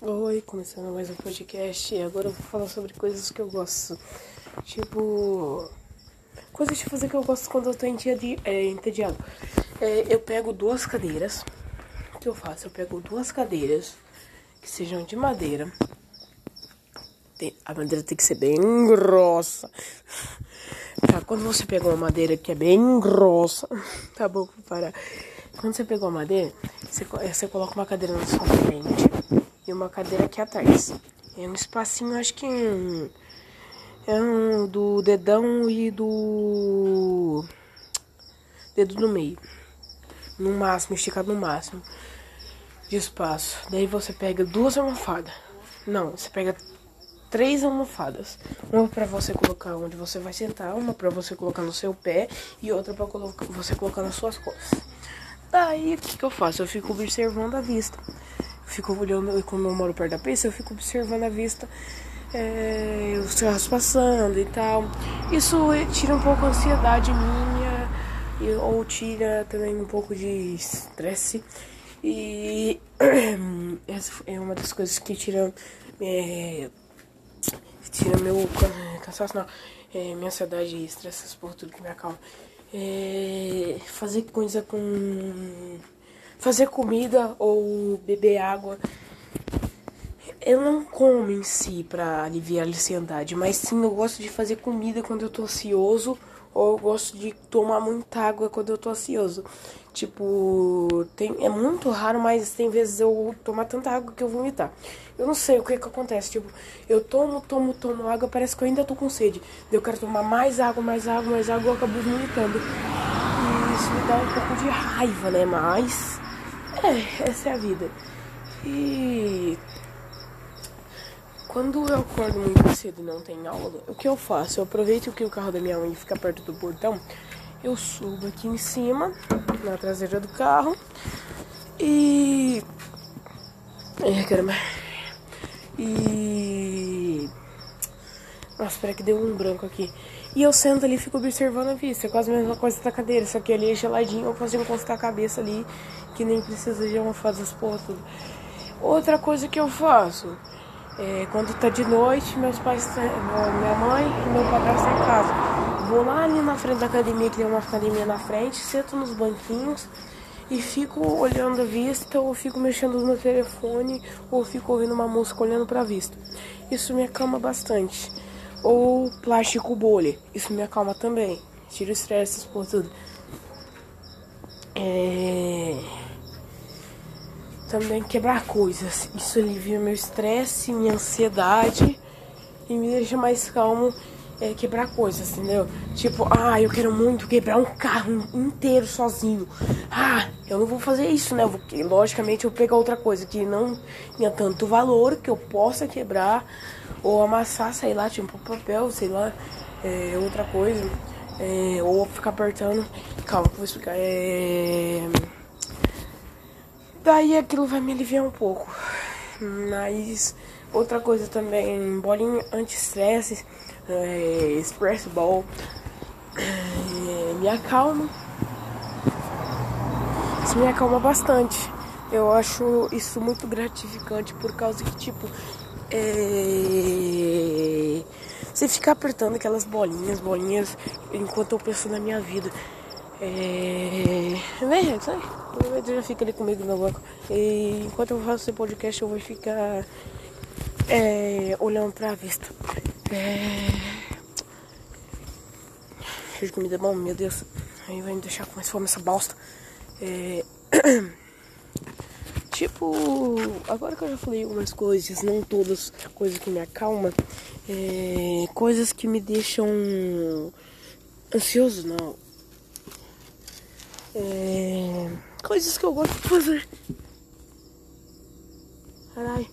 Oi, começando mais um podcast e agora eu vou falar sobre coisas que eu gosto. Tipo, coisas de fazer que eu gosto quando eu tô entedi é, entediado. É, eu pego duas cadeiras. O que eu faço? Eu pego duas cadeiras que sejam de madeira. A madeira tem que ser bem grossa. Tá, quando você pega uma madeira que é bem grossa, tá bom, vou parar. Quando você pegou a madeira, você, você coloca uma cadeira na sua frente e uma cadeira aqui atrás. É um espacinho, acho que um, é um do dedão e do dedo no meio. No máximo, esticado no máximo de espaço. Daí você pega duas almofadas. Não, você pega três almofadas. Uma para você colocar onde você vai sentar, uma para você colocar no seu pé e outra para você colocar nas suas costas. Daí o que, que eu faço? Eu fico observando a vista. Eu fico olhando, como eu moro perto da pista, eu fico observando a vista, é, os carros passando e tal. Isso tira um pouco a ansiedade minha, ou tira também um pouco de estresse. E essa é uma das coisas que tira. É, tira meu cansaço, não, é, minha ansiedade e estresse por tudo que me acalma. É, fazer coisa com. Fazer comida ou beber água. Eu não como em si pra aliviar a ansiedade, mas sim eu gosto de fazer comida quando eu tô ansioso ou eu gosto de tomar muita água quando eu tô ansioso. Tipo, tem, é muito raro, mas tem vezes eu tomar tanta água que eu vomitar. Eu não sei o que que acontece. Tipo, eu tomo, tomo, tomo água, parece que eu ainda tô com sede. Eu quero tomar mais água, mais água, mais água, eu acabo vomitando. E isso me dá um pouco de raiva, né? Mas. É, essa é a vida. E. Quando eu acordo muito cedo e não tem aula, o que eu faço? Eu aproveito que o carro da minha mãe fica perto do portão eu subo aqui em cima, na traseira do carro. E. É, caramba. E. Nossa, espera que deu um branco aqui. E eu sento ali e fico observando a vista. É quase a mesma coisa da cadeira, só que ali é geladinho, eu posso encostar a cabeça ali, que nem precisa de uma fase das. Outra coisa que eu faço é quando tá de noite, meus pais, minha mãe e meu padrasto estão em casa vou lá ali na frente da academia, que tem uma academia na frente, sento nos banquinhos e fico olhando a vista, ou fico mexendo no telefone, ou fico ouvindo uma música olhando para a vista. Isso me acalma bastante. Ou plástico bolha, isso me acalma também. Tira o estresse por tudo. É... Também quebrar coisas. Isso alivia meu estresse, minha ansiedade e me deixa mais calmo é, quebrar coisas, entendeu? Tipo, ah, eu quero muito quebrar um carro inteiro sozinho. Ah, eu não vou fazer isso, né? Logicamente, eu vou pegar outra coisa que não tenha tanto valor que eu possa quebrar ou amassar, sei lá, tipo papel, sei lá, é, outra coisa. É, ou ficar apertando. Calma, vou explicar. É... Daí aquilo vai me aliviar um pouco. Mas outra coisa também, bolinha anti-estresse é, Express Ball é, me acalma. Isso me acalma bastante. Eu acho isso muito gratificante por causa que, tipo, é... você fica apertando aquelas bolinhas, bolinhas, enquanto eu penso na minha vida. É... Vem, sai. O já fica ali comigo no banco. E enquanto eu faço esse podcast, eu vou ficar é, olhando pra vista. É... Cheio de comida bom, meu Deus. Aí vai me deixar com mais fome essa bosta. É... tipo, agora que eu já falei algumas coisas, não todas coisas que me acalmam, é... coisas que me deixam ansioso, não. É... Coisas que eu gosto de fazer. Caralho.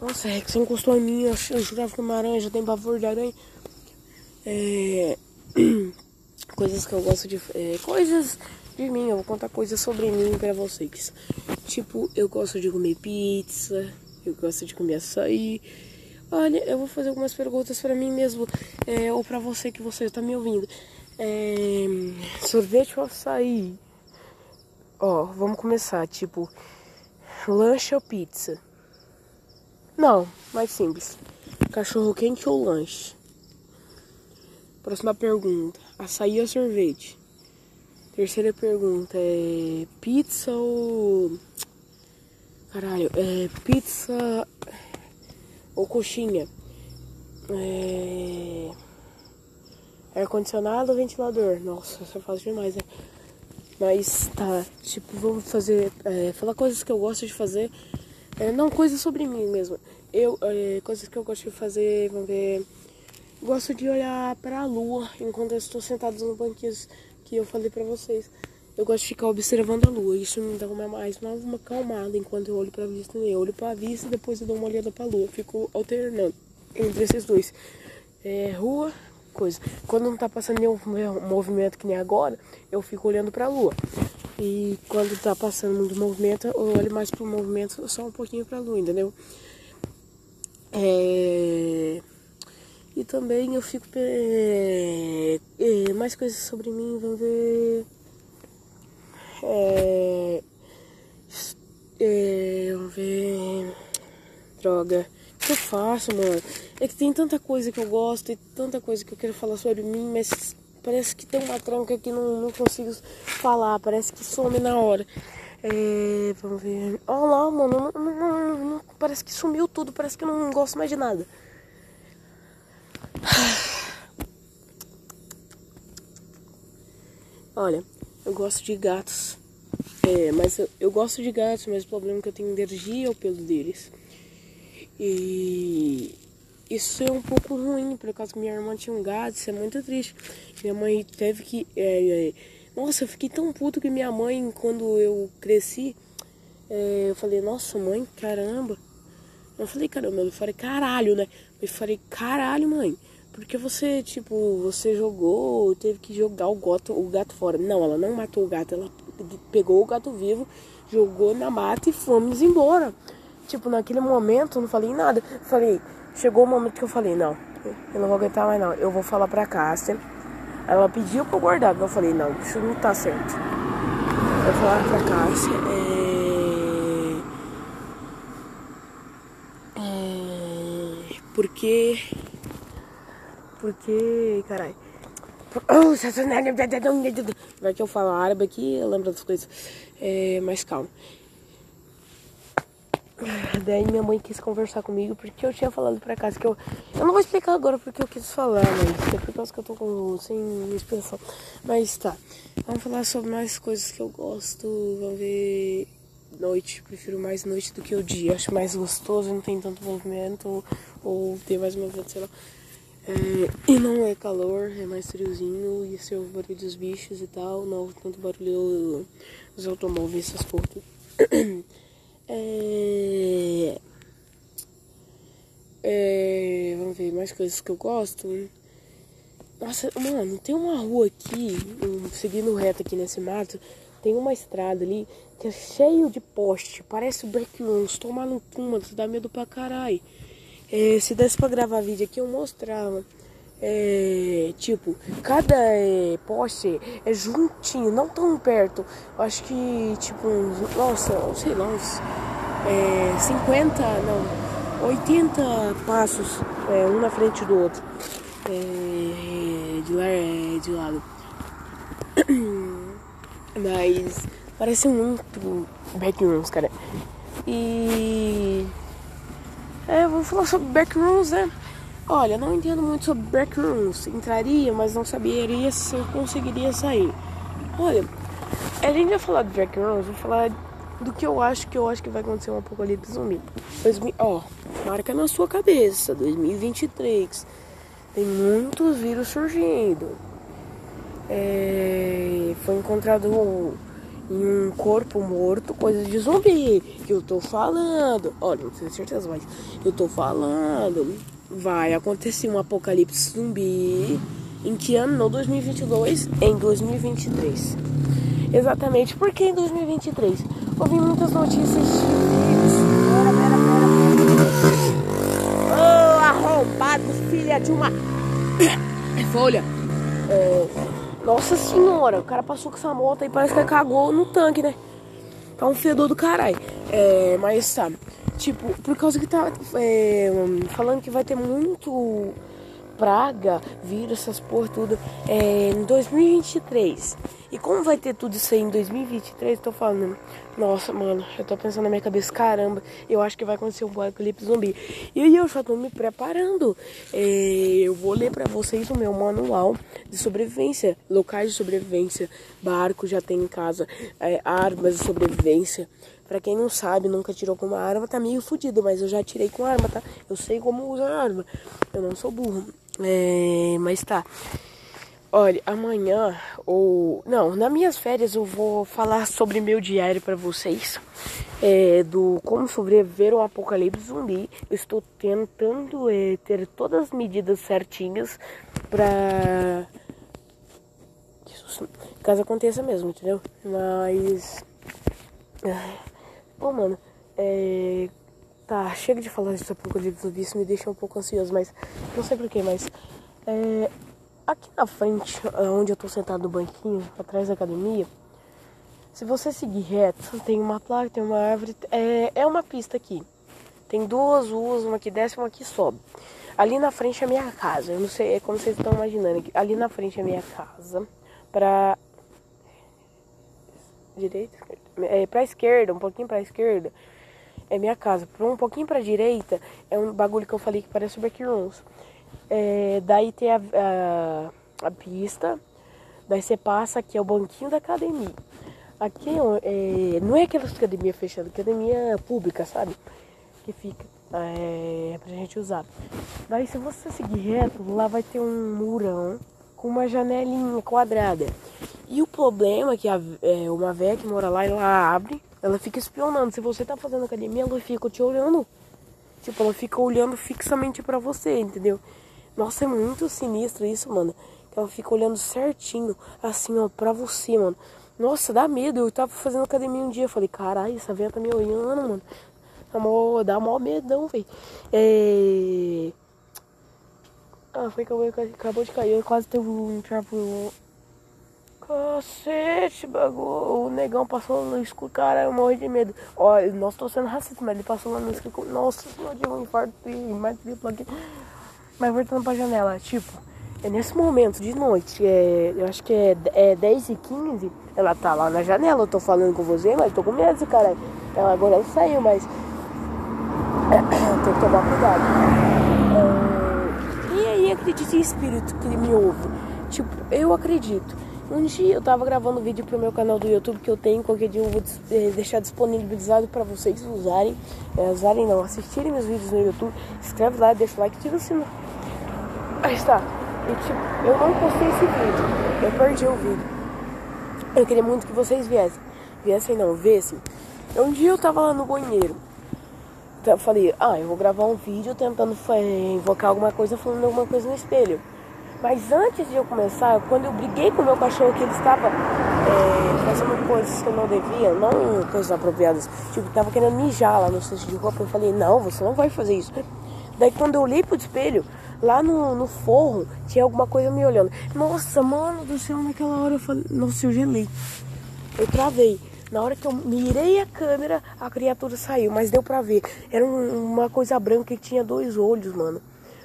Nossa, é que você encostou em mim, eu, eu jurava que uma aranha já tem pavor de aranha. É... Coisas que eu gosto de. É... Coisas de mim, eu vou contar coisas sobre mim pra vocês. Tipo, eu gosto de comer pizza, eu gosto de comer açaí. Olha, eu vou fazer algumas perguntas para mim mesmo, é, ou para você que você está me ouvindo. É, sorvete ou açaí? Ó, vamos começar. Tipo, lanche ou pizza? Não, mais simples. Cachorro quente ou lanche? Próxima pergunta. Açaí ou sorvete? Terceira pergunta é pizza ou. Caralho, é pizza ou coxinha? É. Ar-condicionado ou ventilador? Nossa, isso é fácil demais, né? Mas tá, tipo, vamos fazer. É, falar coisas que eu gosto de fazer. É, não, coisas sobre mim mesmo. Eu, é, coisas que eu gosto de fazer, vamos ver. Gosto de olhar para a lua enquanto eu estou sentado no banquinho que eu falei para vocês. Eu gosto de ficar observando a lua. Isso me dá uma, mais uma, calmada enquanto eu olho para a vista. Eu olho para a vista e depois eu dou uma olhada para a lua. Fico alternando entre esses dois. É, rua, coisa. Quando não tá passando nenhum movimento que nem agora, eu fico olhando para a lua. E quando tá passando muito movimento, eu olho mais pro movimento, só um pouquinho pra lua, entendeu? É... E também eu fico. É... É... mais coisas sobre mim, vamos ver. É... É... Vamos ver. Droga. Que eu faço, mano? É que tem tanta coisa que eu gosto e tanta coisa que eu quero falar sobre mim, mas parece que tem uma tranca que não, não consigo falar, parece que some na hora. É, vamos ver. Olha lá, mano, não, não, não, parece que sumiu tudo, parece que eu não gosto mais de nada. Olha, eu gosto de gatos. É, mas eu, eu gosto de gatos, mas o problema é que eu tenho alergia ao pelo deles. E isso é um pouco ruim, por causa que minha irmã tinha um gato, isso é muito triste. Minha mãe teve que. É, é, nossa, eu fiquei tão puto que minha mãe, quando eu cresci, é, eu falei, nossa mãe, caramba. Eu falei, caramba, eu falei, caralho, né? Eu falei, caralho, mãe. Porque você, tipo, você jogou, teve que jogar o gato, o gato fora. Não, ela não matou o gato, ela pegou o gato vivo, jogou na mata e fomos embora. Tipo, naquele momento eu não falei nada. falei, chegou o momento que eu falei, não, eu não vou aguentar mais não. Eu vou falar pra Cássia. Ela pediu pra eu guardar, eu falei, não, isso não tá certo. Eu vou falar pra Cássia, é... é... Porque... Porque, caralho... Vai que eu falo árabe aqui, eu lembro das coisas. É, mas calma. Daí minha mãe quis conversar comigo porque eu tinha falado pra casa que eu. Eu não vou explicar agora porque eu quis falar, mas é por causa que eu tô com, sem expressão. Mas tá. Vamos falar sobre mais coisas que eu gosto. Vamos ver. Noite. Prefiro mais noite do que o dia. Acho mais gostoso, não tem tanto movimento. Ou, ou tem mais movimento, sei lá. É, e não é calor, é mais friozinho. E se o barulho dos bichos e tal. Não tanto barulho dos automóveis, essas coisas. É... É... Vamos ver mais coisas que eu gosto. Nossa, mano, tem uma rua aqui, seguindo reto aqui nesse mato, tem uma estrada ali que é cheio de poste, parece o backrooms, tomar no túmulo, dá medo pra caralho. É, se desse pra gravar vídeo aqui, eu mostrava. É, tipo, cada é, poste é juntinho, não tão perto. Eu acho que, tipo, uns, nossa, sei lá, uns é, 50, não, 80 passos, é, um na frente do outro. É, de lá é de lado. Mas parece muito backrooms, cara. E. É, vou falar sobre backrooms, né? Olha, não entendo muito sobre backrooms. Entraria, mas não saberia se eu conseguiria sair. Olha, a gente vai falar de backrooms, vou falar do que eu acho que eu acho que vai acontecer um apocalipse zumbi. Ó, marca na sua cabeça, 2023. Tem muitos vírus surgindo. É, foi encontrado em um corpo morto coisas de zumbi. Que eu tô falando. Olha, não tenho certeza, mas eu tô falando vai acontecer um apocalipse zumbi. Em que ano? Não 2022, em 2023. Exatamente, porque em 2023 ouvi muitas notícias de. Pera, pera, pera. Oh, arrombado, filha de uma. Folha. É... Nossa senhora, o cara passou com essa moto e parece que cagou no tanque, né? Tá um fedor do caralho. É, mas tá. Tipo, por causa que tá é, falando que vai ter muito praga, vírus, essas por tudo, é, em 2023. E como vai ter tudo isso aí em 2023, tô falando, nossa, mano, eu tô pensando na minha cabeça, caramba, eu acho que vai acontecer um apocalipse zumbi. E aí eu já tô me preparando. É, eu vou ler para vocês o meu manual de sobrevivência, locais de sobrevivência, barco já tem em casa, é, armas de sobrevivência. Pra quem não sabe, nunca tirou com uma arma, tá meio fudido, mas eu já tirei com arma, tá? Eu sei como usar arma. Eu não sou burro. É, mas tá. Olha, amanhã ou não, nas minhas férias eu vou falar sobre meu diário para vocês, é, do como sobreviver ao apocalipse zumbi. Eu estou tentando é, ter todas as medidas certinhas para caso aconteça mesmo, entendeu? Mas, pô, mano, é, Tá, chega de falar disso apocalipse zumbi, isso me deixa um pouco ansioso, mas não sei porquê, mas é, aqui na frente, onde eu tô sentado no banquinho, atrás da academia, se você seguir reto, tem uma placa, tem uma árvore, é, é uma pista aqui. Tem duas ruas, uma que desce e uma que sobe. Ali na frente é minha casa, eu não sei, é como vocês estão imaginando. Ali na frente é minha casa, pra direita, é, pra esquerda, um pouquinho pra esquerda, é minha casa. Um pouquinho pra direita é um bagulho que eu falei que parece o Backrooms. É, daí tem a, a, a, pista, daí você passa aqui é o banquinho da academia. Aqui é, não é aquela academia fechada, academia pública, sabe? Que fica é, pra gente usar. Daí se você seguir reto, lá vai ter um murão com uma janelinha quadrada. E o problema é que a, é, uma velha que mora lá, ela abre ela fica espionando. Se você tá fazendo academia, ela fica te olhando. Tipo, ela fica olhando fixamente pra você, entendeu? Nossa, é muito sinistro isso, mano. Ela fica olhando certinho, assim, ó, pra você, mano. Nossa, dá medo. Eu tava fazendo academia um dia. Falei, caralho, essa velha tá me olhando, mano. Dá dá mó medão, velho. É... Ah, foi que eu acabou de cair. Eu quase teve um trapo Cacete, bagulho. O negão passou no escuro, cara, eu morri de medo. Ó, nós tô sendo racista, mas ele passou lá no escuro. Nossa, eu tive um infarto e mais triplo aqui. Mas voltando pra janela, tipo, é nesse momento de noite, é, eu acho que é, é 10 e 15 ela tá lá na janela, eu tô falando com você, mas tô com medo, cara. Ela agora saiu, mas. tem que tomar cuidado. É, e aí acredite em espírito que me ouve. Tipo, eu acredito. Um dia eu tava gravando vídeo pro meu canal do YouTube que eu tenho, qualquer dia eu vou eh, deixar disponibilizado para vocês usarem, é, usarem não, assistirem meus vídeos no YouTube. Inscreve lá, deixa o like, tira o sino. Aí está. E, tipo, eu não postei esse vídeo, eu perdi o vídeo. Eu queria muito que vocês viessem, viessem não, vissem. Um dia eu tava lá no banheiro. Então eu falei, ah, eu vou gravar um vídeo tentando é, invocar alguma coisa, falando alguma coisa no espelho. Mas antes de eu começar, quando eu briguei com o meu cachorro que ele estava é, fazendo coisas que eu não devia, não coisas apropriadas, tipo, estava querendo mijar lá no cesto de roupa, eu falei, não, você não vai fazer isso. Daí quando eu olhei pro espelho, lá no, no forro, tinha alguma coisa me olhando. Nossa, mano do céu, naquela hora eu falei, nossa, eu gelei. Eu travei. Na hora que eu mirei a câmera, a criatura saiu, mas deu pra ver. Era um, uma coisa branca que tinha dois olhos, mano.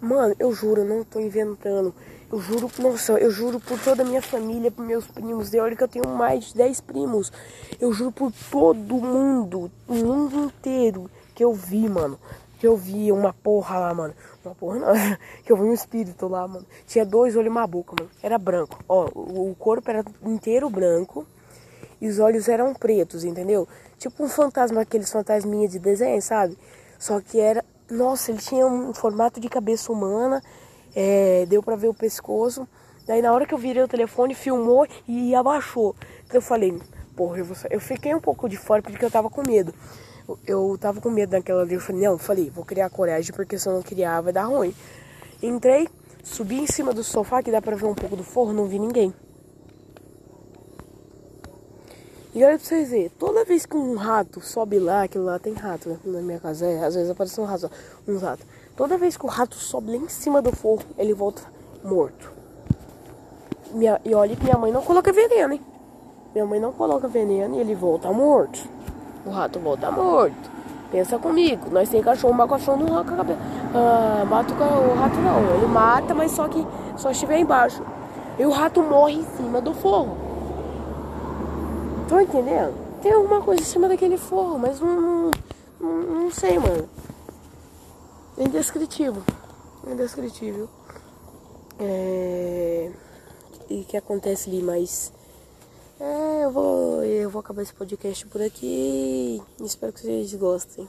Mano, eu juro, eu não tô inventando. Eu juro, nossa, eu juro por toda a minha família, por meus primos. De olha que eu tenho mais de 10 primos. Eu juro por todo mundo, o mundo inteiro que eu vi, mano. Que eu vi uma porra lá, mano. Uma porra não. que eu vi um espírito lá, mano. Tinha dois olhos e uma boca, mano. Era branco. Ó, o corpo era inteiro branco. E os olhos eram pretos, entendeu? Tipo um fantasma, aqueles fantasminhas de desenho, sabe? Só que era. Nossa, ele tinha um formato de cabeça humana é, deu pra ver o pescoço. Daí na hora que eu virei o telefone, filmou e abaixou. Então eu falei, porra, eu, vou... eu fiquei um pouco de fora porque eu tava com medo. Eu, tava com medo naquela ali. Eu falei, não, falei, vou criar coragem porque se eu não criar vai dar ruim. Entrei, subi em cima do sofá que dá pra ver um pouco do forro, não vi ninguém. E olha pra vocês verem, toda vez que um rato sobe lá, aquilo lá tem rato, né? Na minha casa, é, às vezes aparece um rato, um rato. Toda vez que o rato sobe lá em cima do forro, ele volta morto. Minha, e olha que minha mãe não coloca veneno, hein? Minha mãe não coloca veneno e ele volta morto. O rato volta morto. Pensa comigo, nós tem cachorro, mas cachorro não arranca a cabeça. Ah, mata o, rato não. Ele mata, mas só que só estiver embaixo. E o rato morre em cima do forro. Estão entendendo? Tem alguma coisa em cima daquele forro, mas não, não, não sei, mano. É indescritível. É indescritível. É... E que acontece ali, mas... É, eu vou, eu vou acabar esse podcast por aqui. Espero que vocês gostem.